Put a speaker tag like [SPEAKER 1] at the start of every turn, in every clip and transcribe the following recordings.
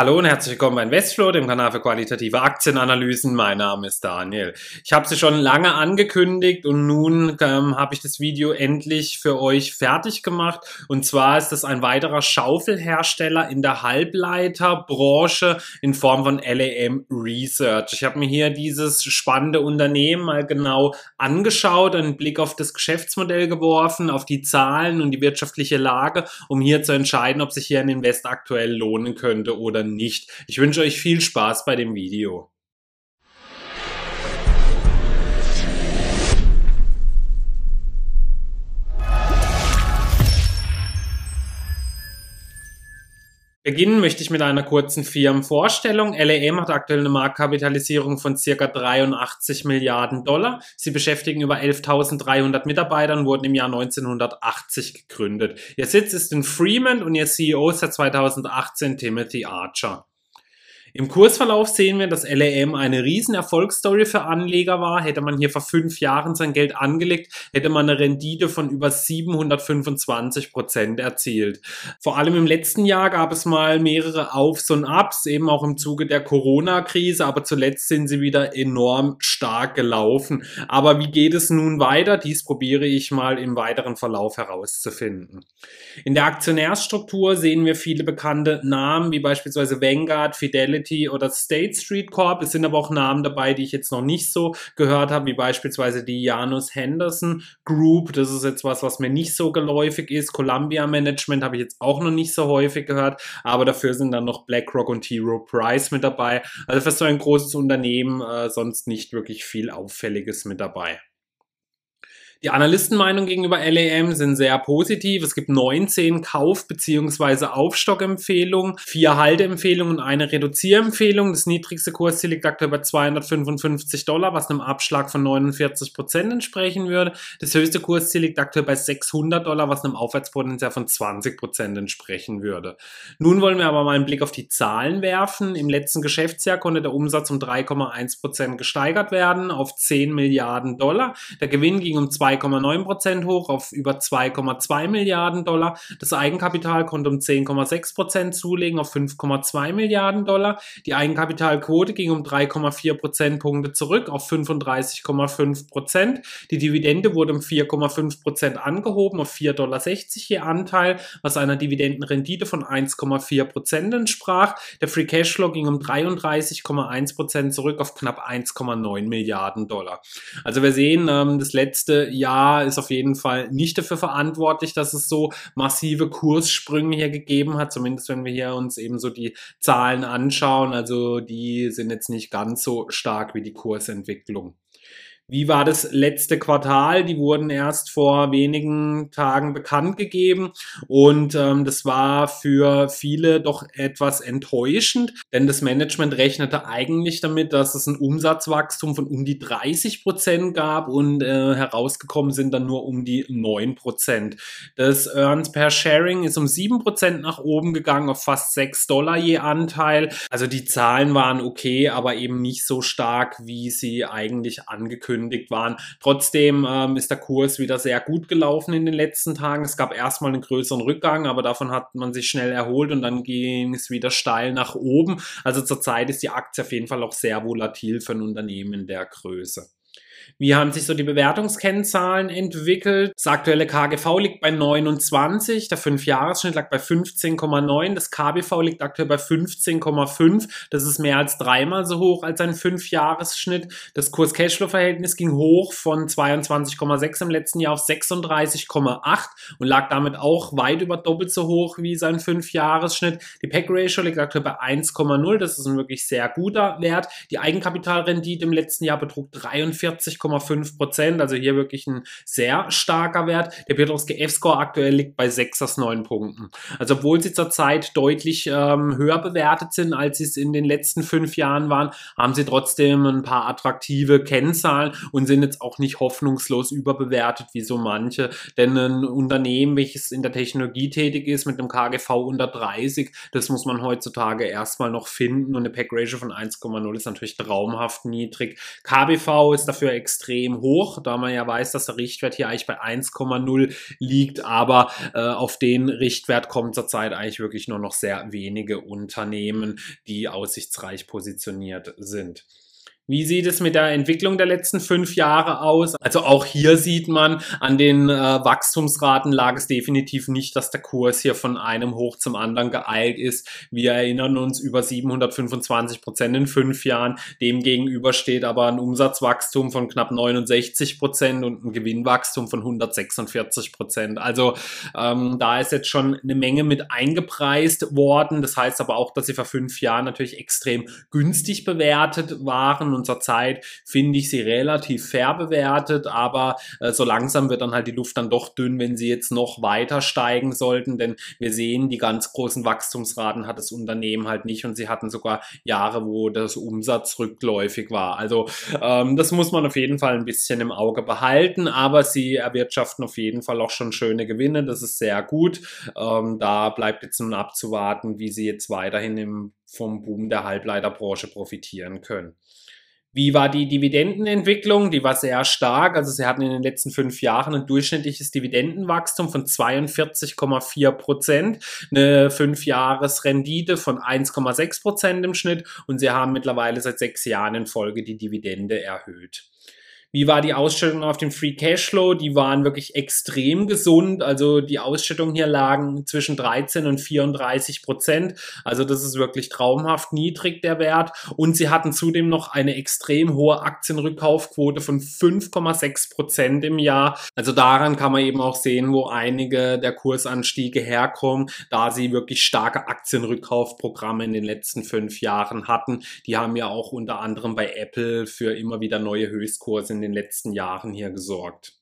[SPEAKER 1] Hallo und herzlich willkommen bei Investflow, dem Kanal für qualitative Aktienanalysen. Mein Name ist Daniel. Ich habe sie schon lange angekündigt und nun ähm, habe ich das Video endlich für euch fertig gemacht. Und zwar ist das ein weiterer Schaufelhersteller in der Halbleiterbranche in Form von LAM Research. Ich habe mir hier dieses spannende Unternehmen mal genau angeschaut, einen Blick auf das Geschäftsmodell geworfen, auf die Zahlen und die wirtschaftliche Lage, um hier zu entscheiden, ob sich hier ein Invest aktuell lohnen könnte oder oder nicht. Ich wünsche euch viel Spaß bei dem Video. Beginnen möchte ich mit einer kurzen Firmenvorstellung. LAM hat aktuell eine Marktkapitalisierung von circa 83 Milliarden Dollar. Sie beschäftigen über 11.300 Mitarbeiter und wurden im Jahr 1980 gegründet. Ihr Sitz ist in Fremont und ihr CEO ist seit 2018 Timothy Archer. Im Kursverlauf sehen wir, dass LAM eine riesen Erfolgsstory für Anleger war. Hätte man hier vor fünf Jahren sein Geld angelegt, hätte man eine Rendite von über 725 Prozent erzielt. Vor allem im letzten Jahr gab es mal mehrere Aufs und Ups, eben auch im Zuge der Corona-Krise, aber zuletzt sind sie wieder enorm stark gelaufen. Aber wie geht es nun weiter? Dies probiere ich mal im weiteren Verlauf herauszufinden. In der Aktionärsstruktur sehen wir viele bekannte Namen, wie beispielsweise Vanguard, Fidelity, Fidelity oder State Street Corp. Es sind aber auch Namen dabei, die ich jetzt noch nicht so gehört habe, wie beispielsweise die Janus Henderson Group. Das ist jetzt was, was mir nicht so geläufig ist. Columbia Management habe ich jetzt auch noch nicht so häufig gehört, aber dafür sind dann noch BlackRock und T. Rowe Price mit dabei. Also für so ein großes Unternehmen äh, sonst nicht wirklich viel Auffälliges mit dabei. Die Analystenmeinung gegenüber LAM sind sehr positiv. Es gibt 19 Kauf- bzw. Aufstockempfehlungen, vier Halteempfehlungen und eine Reduzierempfehlung. Das niedrigste Kursziel liegt aktuell bei 255 Dollar, was einem Abschlag von 49 Prozent entsprechen würde. Das höchste Kursziel liegt aktuell bei 600 Dollar, was einem Aufwärtspotenzial von 20 Prozent entsprechen würde. Nun wollen wir aber mal einen Blick auf die Zahlen werfen. Im letzten Geschäftsjahr konnte der Umsatz um 3,1 Prozent gesteigert werden auf 10 Milliarden Dollar. Der Gewinn ging um 2 2,9 Prozent hoch auf über 2,2 Milliarden Dollar. Das Eigenkapital konnte um 10,6 Prozent zulegen auf 5,2 Milliarden Dollar. Die Eigenkapitalquote ging um 3,4 Prozentpunkte zurück auf 35,5 Prozent. Die Dividende wurde um 4,5 Prozent angehoben auf 4,60 Dollar je Anteil, was einer Dividendenrendite von 1,4 Prozent entsprach. Der Free Cashflow ging um 33,1 Prozent zurück auf knapp 1,9 Milliarden Dollar. Also wir sehen, ähm, das letzte Jahr ist auf jeden Fall nicht dafür verantwortlich, dass es so massive Kurssprünge hier gegeben hat, zumindest wenn wir hier uns eben so die Zahlen anschauen. Also die sind jetzt nicht ganz so stark wie die Kursentwicklung. Wie war das letzte Quartal? Die wurden erst vor wenigen Tagen bekannt gegeben und ähm, das war für viele doch etwas enttäuschend, denn das Management rechnete eigentlich damit, dass es ein Umsatzwachstum von um die 30 Prozent gab und äh, herausgekommen sind dann nur um die 9 Prozent. Das Earns per Sharing ist um 7 Prozent nach oben gegangen auf fast 6 Dollar je Anteil. Also die Zahlen waren okay, aber eben nicht so stark, wie sie eigentlich angekündigt angekündigt waren. Trotzdem ähm, ist der Kurs wieder sehr gut gelaufen in den letzten Tagen. Es gab erstmal einen größeren Rückgang, aber davon hat man sich schnell erholt und dann ging es wieder steil nach oben. Also zurzeit ist die Aktie auf jeden Fall auch sehr volatil für ein Unternehmen der Größe. Wie haben sich so die Bewertungskennzahlen entwickelt? Das aktuelle KGV liegt bei 29, der 5-Jahres-Schnitt lag bei 15,9, das KBV liegt aktuell bei 15,5. Das ist mehr als dreimal so hoch als ein 5-Jahres-Schnitt. Das Kurs-Cashflow-Verhältnis ging hoch von 22,6 im letzten Jahr auf 36,8 und lag damit auch weit über doppelt so hoch wie sein 5-Jahres-Schnitt. Die PEC-Ratio liegt aktuell bei 1,0. Das ist ein wirklich sehr guter Wert. Die Eigenkapitalrendite im letzten Jahr betrug 43 6,5 Prozent, also hier wirklich ein sehr starker Wert. Der Piotrowski F-Score aktuell liegt bei 6 aus 9 Punkten. Also obwohl sie zurzeit deutlich ähm, höher bewertet sind, als sie es in den letzten fünf Jahren waren, haben sie trotzdem ein paar attraktive Kennzahlen und sind jetzt auch nicht hoffnungslos überbewertet wie so manche. Denn ein Unternehmen, welches in der Technologie tätig ist, mit einem KGV unter 30, das muss man heutzutage erstmal noch finden und eine Pack Ratio von 1,0 ist natürlich traumhaft niedrig. KBV ist dafür extrem hoch, da man ja weiß, dass der Richtwert hier eigentlich bei 1,0 liegt, aber äh, auf den Richtwert kommen zurzeit eigentlich wirklich nur noch sehr wenige Unternehmen, die aussichtsreich positioniert sind. Wie sieht es mit der Entwicklung der letzten fünf Jahre aus? Also auch hier sieht man, an den äh, Wachstumsraten lag es definitiv nicht, dass der Kurs hier von einem hoch zum anderen geeilt ist. Wir erinnern uns über 725 Prozent in fünf Jahren. Demgegenüber steht aber ein Umsatzwachstum von knapp 69 Prozent und ein Gewinnwachstum von 146 Prozent. Also ähm, da ist jetzt schon eine Menge mit eingepreist worden. Das heißt aber auch, dass sie vor fünf Jahren natürlich extrem günstig bewertet waren und Zeit finde ich sie relativ fair bewertet, aber äh, so langsam wird dann halt die Luft dann doch dünn, wenn sie jetzt noch weiter steigen sollten, denn wir sehen, die ganz großen Wachstumsraten hat das Unternehmen halt nicht und sie hatten sogar Jahre, wo das Umsatz rückläufig war. Also ähm, das muss man auf jeden Fall ein bisschen im Auge behalten, aber sie erwirtschaften auf jeden Fall auch schon schöne Gewinne, das ist sehr gut. Ähm, da bleibt jetzt nun abzuwarten, wie sie jetzt weiterhin im, vom Boom der Halbleiterbranche profitieren können. Wie war die Dividendenentwicklung? Die war sehr stark. Also sie hatten in den letzten fünf Jahren ein durchschnittliches Dividendenwachstum von 42,4 Prozent, eine Fünfjahresrendite von 1,6 Prozent im Schnitt und sie haben mittlerweile seit sechs Jahren in Folge die Dividende erhöht. Wie war die Ausschüttung auf dem Free Cashflow? Die waren wirklich extrem gesund. Also die Ausschüttungen hier lagen zwischen 13 und 34 Prozent. Also das ist wirklich traumhaft niedrig, der Wert. Und sie hatten zudem noch eine extrem hohe Aktienrückkaufquote von 5,6 Prozent im Jahr. Also daran kann man eben auch sehen, wo einige der Kursanstiege herkommen, da sie wirklich starke Aktienrückkaufprogramme in den letzten fünf Jahren hatten. Die haben ja auch unter anderem bei Apple für immer wieder neue Höchstkurse in den letzten Jahren hier gesorgt.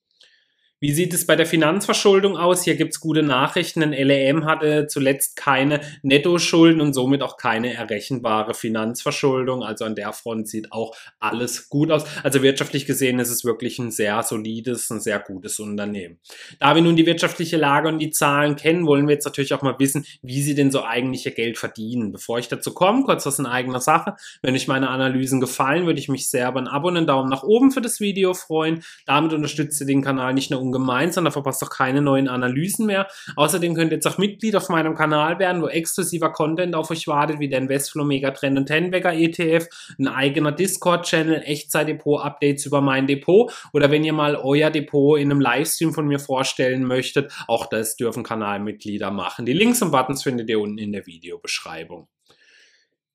[SPEAKER 1] Wie sieht es bei der Finanzverschuldung aus? Hier gibt es gute Nachrichten, denn LEM hatte zuletzt keine Nettoschulden und somit auch keine errechenbare Finanzverschuldung. Also an der Front sieht auch alles gut aus. Also wirtschaftlich gesehen ist es wirklich ein sehr solides, ein sehr gutes Unternehmen. Da wir nun die wirtschaftliche Lage und die Zahlen kennen, wollen wir jetzt natürlich auch mal wissen, wie sie denn so eigentlich ihr Geld verdienen. Bevor ich dazu komme, kurz was in eigener Sache. Wenn euch meine Analysen gefallen, würde ich mich sehr über ein Abo und einen Daumen nach oben für das Video freuen. Damit unterstützt ihr den Kanal nicht nur ungemein, sondern verpasst auch keine neuen Analysen mehr. Außerdem könnt ihr jetzt auch Mitglied auf meinem Kanal werden, wo exklusiver Content auf euch wartet, wie der Investflow Megatrend und Tenbagger ETF, ein eigener Discord-Channel, Echtzeit-Depot-Updates über mein Depot oder wenn ihr mal euer Depot in einem Livestream von mir vorstellen möchtet, auch das dürfen Kanalmitglieder machen. Die Links und Buttons findet ihr unten in der Videobeschreibung.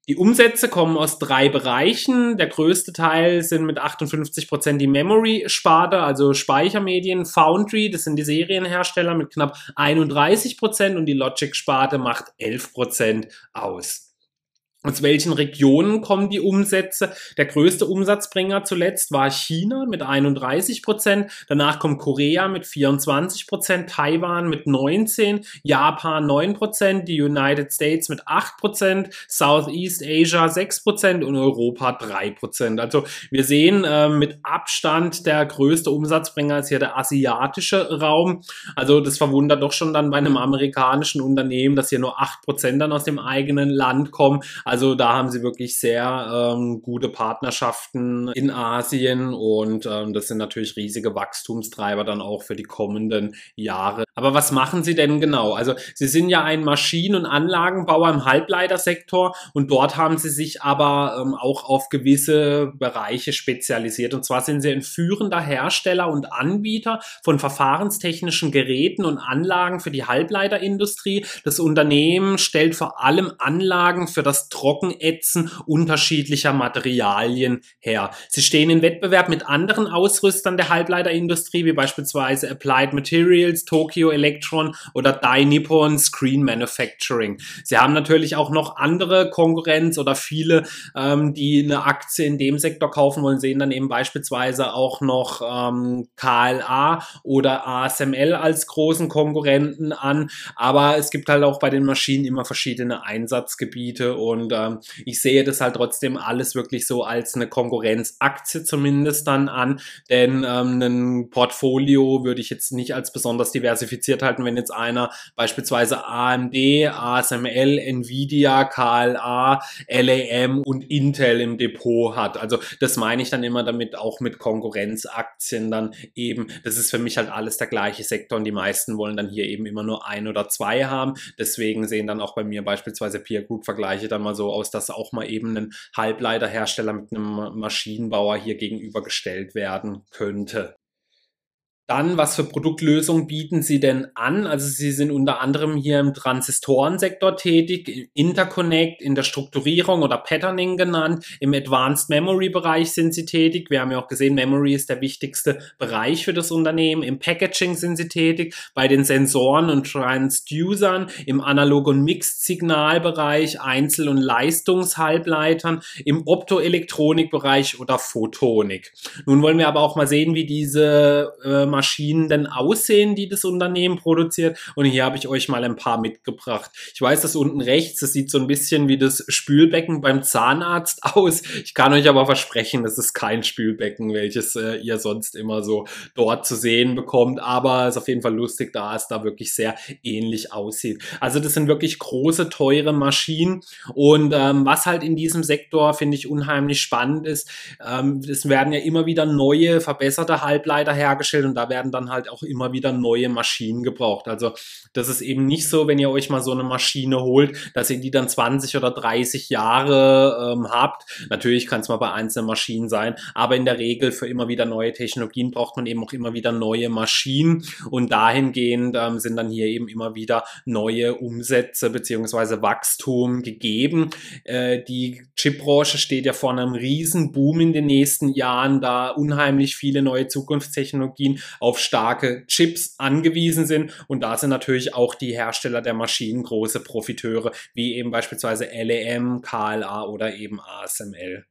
[SPEAKER 1] Die Umsätze kommen aus drei Bereichen. Der größte Teil sind mit 58 Prozent die Memory-Sparte, also Speichermedien. Foundry, das sind die Serienhersteller mit knapp 31 Prozent und die Logic-Sparte macht 11 Prozent aus. Aus welchen Regionen kommen die Umsätze? Der größte Umsatzbringer zuletzt war China mit 31 Prozent. Danach kommt Korea mit 24 Prozent, Taiwan mit 19, Japan 9 Prozent, die United States mit 8 Prozent, Southeast Asia 6 Prozent und Europa 3 Prozent. Also wir sehen äh, mit Abstand der größte Umsatzbringer ist hier der asiatische Raum. Also das verwundert doch schon dann bei einem amerikanischen Unternehmen, dass hier nur 8 Prozent dann aus dem eigenen Land kommen. Also da haben sie wirklich sehr ähm, gute Partnerschaften in Asien und ähm, das sind natürlich riesige Wachstumstreiber dann auch für die kommenden Jahre. Aber was machen sie denn genau? Also sie sind ja ein Maschinen- und Anlagenbauer im Halbleitersektor und dort haben sie sich aber ähm, auch auf gewisse Bereiche spezialisiert. Und zwar sind sie ein führender Hersteller und Anbieter von verfahrenstechnischen Geräten und Anlagen für die Halbleiterindustrie. Das Unternehmen stellt vor allem Anlagen für das Trockenätzen unterschiedlicher Materialien her. Sie stehen in Wettbewerb mit anderen Ausrüstern der Halbleiterindustrie, wie beispielsweise Applied Materials, Tokyo Electron oder Dai Nippon Screen Manufacturing. Sie haben natürlich auch noch andere Konkurrenz oder viele, ähm, die eine Aktie in dem Sektor kaufen wollen, sehen dann eben beispielsweise auch noch ähm, KLA oder ASML als großen Konkurrenten an. Aber es gibt halt auch bei den Maschinen immer verschiedene Einsatzgebiete und ähm, ich sehe das halt trotzdem alles wirklich so als eine Konkurrenzaktie zumindest dann an, denn ähm, ein Portfolio würde ich jetzt nicht als besonders diversifiziert halten, wenn jetzt einer beispielsweise AMD, ASML, Nvidia, KLA, LAM und Intel im Depot hat. Also das meine ich dann immer damit auch mit Konkurrenzaktien dann eben. Das ist für mich halt alles der gleiche Sektor und die meisten wollen dann hier eben immer nur ein oder zwei haben. Deswegen sehen dann auch bei mir beispielsweise Peer Group Vergleiche dann mal so aus, dass auch mal eben ein Halbleiterhersteller mit einem Maschinenbauer hier gegenübergestellt werden könnte. Dann, was für Produktlösungen bieten Sie denn an? Also Sie sind unter anderem hier im Transistorensektor tätig, Interconnect, in der Strukturierung oder Patterning genannt. Im Advanced Memory Bereich sind Sie tätig. Wir haben ja auch gesehen, Memory ist der wichtigste Bereich für das Unternehmen. Im Packaging sind Sie tätig, bei den Sensoren und Transducern, im Analog- und Mixed-Signalbereich, Einzel- und Leistungshalbleitern, im Optoelektronikbereich oder Photonik. Nun wollen wir aber auch mal sehen, wie diese äh, Maschinen denn aussehen, die das Unternehmen produziert. Und hier habe ich euch mal ein paar mitgebracht. Ich weiß, dass unten rechts, das sieht so ein bisschen wie das Spülbecken beim Zahnarzt aus. Ich kann euch aber versprechen, das ist kein Spülbecken, welches äh, ihr sonst immer so dort zu sehen bekommt. Aber es ist auf jeden Fall lustig, da es da wirklich sehr ähnlich aussieht. Also das sind wirklich große, teure Maschinen. Und ähm, was halt in diesem Sektor, finde ich, unheimlich spannend ist, ähm, es werden ja immer wieder neue, verbesserte Halbleiter hergestellt und da werden dann halt auch immer wieder neue Maschinen gebraucht. Also das ist eben nicht so, wenn ihr euch mal so eine Maschine holt, dass ihr die dann 20 oder 30 Jahre ähm, habt. Natürlich kann es mal bei einzelnen Maschinen sein, aber in der Regel für immer wieder neue Technologien braucht man eben auch immer wieder neue Maschinen und dahingehend ähm, sind dann hier eben immer wieder neue Umsätze beziehungsweise Wachstum gegeben. Äh, die Chipbranche steht ja vor einem riesen Boom in den nächsten Jahren, da unheimlich viele neue Zukunftstechnologien auf starke Chips angewiesen sind. Und da sind natürlich auch die Hersteller der Maschinen große Profiteure, wie eben beispielsweise LEM, KLA oder eben ASML.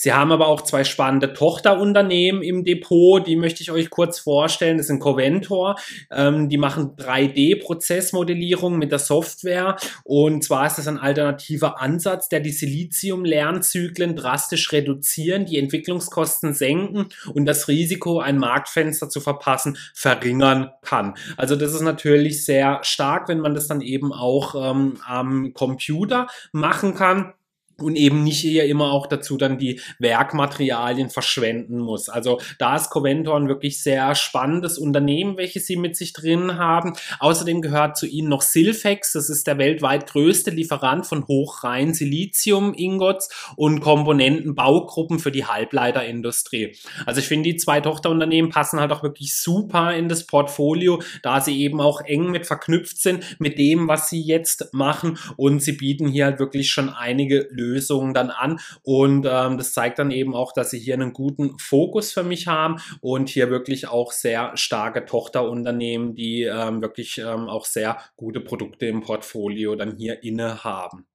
[SPEAKER 1] Sie haben aber auch zwei spannende Tochterunternehmen im Depot, die möchte ich euch kurz vorstellen. Das sind Coventor, ähm, die machen 3D-Prozessmodellierung mit der Software und zwar ist das ein alternativer Ansatz, der die Silizium-Lernzyklen drastisch reduzieren, die Entwicklungskosten senken und das Risiko, ein Marktfenster zu verpassen, verringern kann. Also das ist natürlich sehr stark, wenn man das dann eben auch ähm, am Computer machen kann und eben nicht eher immer auch dazu dann die Werkmaterialien verschwenden muss. Also da ist Coventor ein wirklich sehr spannendes Unternehmen, welches sie mit sich drin haben. Außerdem gehört zu ihnen noch Silfex, das ist der weltweit größte Lieferant von hochrein Silizium-Ingots und Komponentenbaugruppen für die Halbleiterindustrie. Also ich finde, die zwei Tochterunternehmen passen halt auch wirklich super in das Portfolio, da sie eben auch eng mit verknüpft sind mit dem, was sie jetzt machen und sie bieten hier halt wirklich schon einige Lösungen Lösungen dann an. Und ähm, das zeigt dann eben auch, dass sie hier einen guten Fokus für mich haben und hier wirklich auch sehr starke Tochterunternehmen, die ähm, wirklich ähm, auch sehr gute Produkte im Portfolio dann hier inne haben.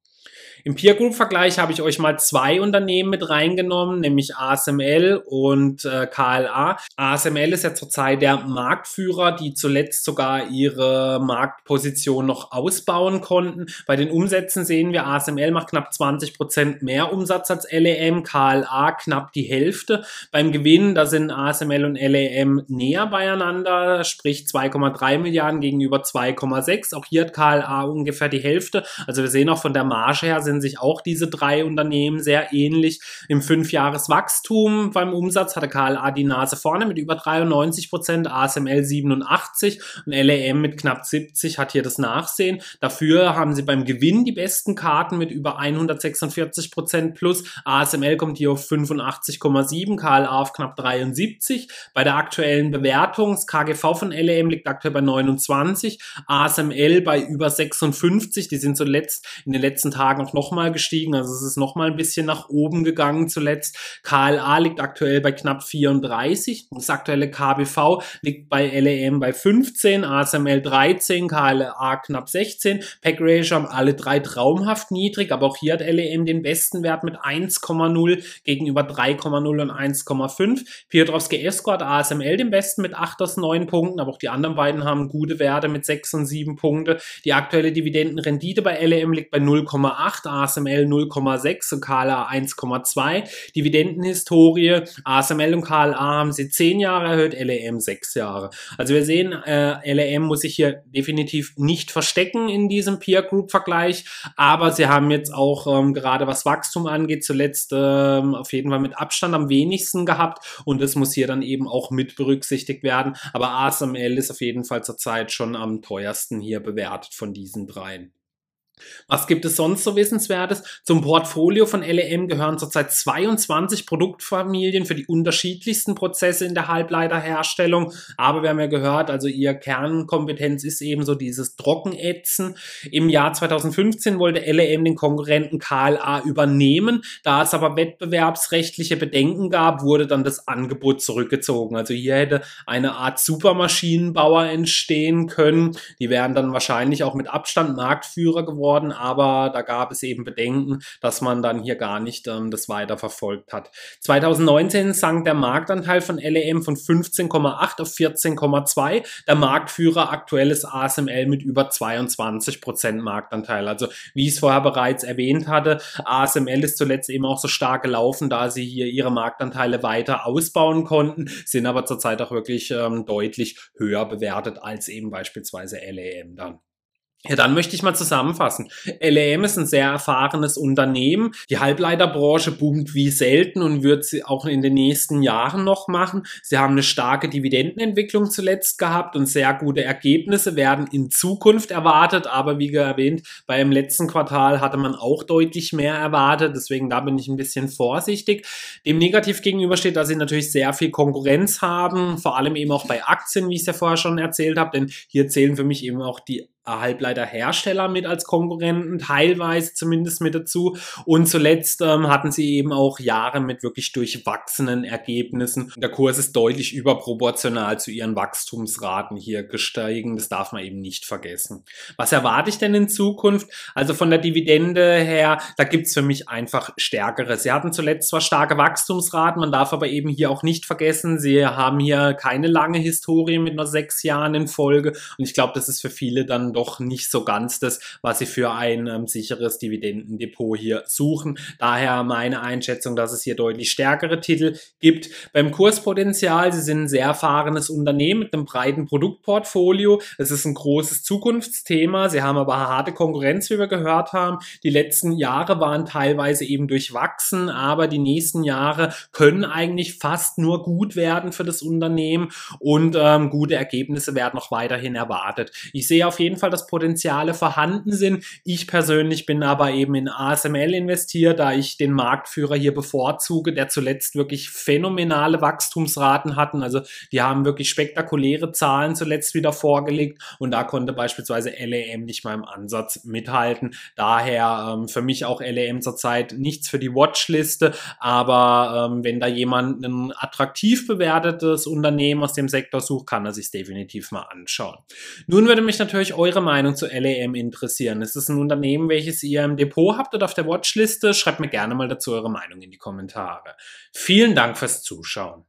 [SPEAKER 1] Im Peer Group Vergleich habe ich euch mal zwei Unternehmen mit reingenommen, nämlich ASML und äh, KLA. ASML ist ja zurzeit der Marktführer, die zuletzt sogar ihre Marktposition noch ausbauen konnten. Bei den Umsätzen sehen wir, ASML macht knapp 20 Prozent mehr Umsatz als LEM, KLA knapp die Hälfte. Beim Gewinn, da sind ASML und LEM näher beieinander, sprich 2,3 Milliarden gegenüber 2,6. Auch hier hat KLA ungefähr die Hälfte. Also wir sehen auch von der Marge her sind sind sich auch diese drei Unternehmen sehr ähnlich. Im Fünfjahreswachstum beim Umsatz hatte KLA die Nase vorne mit über 93 Prozent, ASML 87 und LAM mit knapp 70 hat hier das Nachsehen. Dafür haben sie beim Gewinn die besten Karten mit über 146 Prozent plus. ASML kommt hier auf 85,7, KLA auf knapp 73. Bei der aktuellen Bewertung, das KGV von LAM liegt aktuell bei 29, ASML bei über 56. Die sind zuletzt in den letzten Tagen auch noch nochmal gestiegen. Also es ist nochmal ein bisschen nach oben gegangen zuletzt. KLA liegt aktuell bei knapp 34. Das aktuelle KBV liegt bei LAM bei 15, ASML 13, KLA knapp 16. Pack Ratio haben alle drei traumhaft niedrig, aber auch hier hat LAM den besten Wert mit 1,0 gegenüber 3,0 und 1,5. Piotrowski Escort ASML den besten mit 8 aus 9 Punkten, aber auch die anderen beiden haben gute Werte mit 6 und 7 Punkte. Die aktuelle Dividendenrendite bei LAM liegt bei 0,8, ASML 0,6 und KLA 1,2. Dividendenhistorie, ASML und KLA haben sie 10 Jahre erhöht, LEM 6 Jahre. Also wir sehen, äh, LEM muss sich hier definitiv nicht verstecken in diesem Peer Group Vergleich, aber sie haben jetzt auch ähm, gerade was Wachstum angeht, zuletzt ähm, auf jeden Fall mit Abstand am wenigsten gehabt und das muss hier dann eben auch mit berücksichtigt werden. Aber ASML ist auf jeden Fall zurzeit schon am teuersten hier bewertet von diesen dreien. Was gibt es sonst so Wissenswertes? Zum Portfolio von LEM gehören zurzeit 22 Produktfamilien für die unterschiedlichsten Prozesse in der Halbleiterherstellung. Aber wir haben ja gehört, also ihr Kernkompetenz ist eben so dieses Trockenätzen. Im Jahr 2015 wollte LEM den Konkurrenten KLA übernehmen. Da es aber wettbewerbsrechtliche Bedenken gab, wurde dann das Angebot zurückgezogen. Also hier hätte eine Art Supermaschinenbauer entstehen können. Die wären dann wahrscheinlich auch mit Abstand Marktführer geworden worden, aber da gab es eben Bedenken, dass man dann hier gar nicht ähm, das weiter verfolgt hat. 2019 sank der Marktanteil von LEM von 15,8 auf 14,2. Der Marktführer aktuell ist ASML mit über 22 Prozent Marktanteil. Also wie ich es vorher bereits erwähnt hatte, ASML ist zuletzt eben auch so stark gelaufen, da sie hier ihre Marktanteile weiter ausbauen konnten, sind aber zurzeit auch wirklich ähm, deutlich höher bewertet als eben beispielsweise LEM dann. Ja, dann möchte ich mal zusammenfassen. LEM ist ein sehr erfahrenes Unternehmen. Die Halbleiterbranche boomt wie selten und wird sie auch in den nächsten Jahren noch machen. Sie haben eine starke Dividendenentwicklung zuletzt gehabt und sehr gute Ergebnisse werden in Zukunft erwartet. Aber wie erwähnt, beim letzten Quartal hatte man auch deutlich mehr erwartet. Deswegen da bin ich ein bisschen vorsichtig. Dem negativ gegenüber steht, dass sie natürlich sehr viel Konkurrenz haben, vor allem eben auch bei Aktien, wie ich es ja vorher schon erzählt habe. Denn hier zählen für mich eben auch die Halbleiterhersteller mit als Konkurrenten, teilweise zumindest mit dazu. Und zuletzt ähm, hatten sie eben auch Jahre mit wirklich durchwachsenen Ergebnissen. Der Kurs ist deutlich überproportional zu ihren Wachstumsraten hier gestiegen. Das darf man eben nicht vergessen. Was erwarte ich denn in Zukunft? Also von der Dividende her, da gibt's für mich einfach stärkere. Sie hatten zuletzt zwar starke Wachstumsraten, man darf aber eben hier auch nicht vergessen, sie haben hier keine lange Historie mit nur sechs Jahren in Folge. Und ich glaube, das ist für viele dann doch nicht so ganz das, was sie für ein ähm, sicheres Dividendendepot hier suchen. Daher meine Einschätzung, dass es hier deutlich stärkere Titel gibt. Beim Kurspotenzial, sie sind ein sehr erfahrenes Unternehmen mit einem breiten Produktportfolio. Es ist ein großes Zukunftsthema. Sie haben aber harte Konkurrenz, wie wir gehört haben. Die letzten Jahre waren teilweise eben durchwachsen, aber die nächsten Jahre können eigentlich fast nur gut werden für das Unternehmen und ähm, gute Ergebnisse werden noch weiterhin erwartet. Ich sehe auf jeden Fall Fall, dass Potenziale vorhanden sind. Ich persönlich bin aber eben in ASML investiert, da ich den Marktführer hier bevorzuge, der zuletzt wirklich phänomenale Wachstumsraten hatten. Also die haben wirklich spektakuläre Zahlen zuletzt wieder vorgelegt und da konnte beispielsweise LEM nicht mal im Ansatz mithalten. Daher ähm, für mich auch LEM zurzeit nichts für die Watchliste, aber ähm, wenn da jemand ein attraktiv bewertetes Unternehmen aus dem Sektor sucht, kann er sich definitiv mal anschauen. Nun würde mich natürlich eure eure Meinung zu LAM interessieren. Ist es ein Unternehmen, welches ihr im Depot habt oder auf der Watchliste? Schreibt mir gerne mal dazu eure Meinung in die Kommentare. Vielen Dank fürs Zuschauen.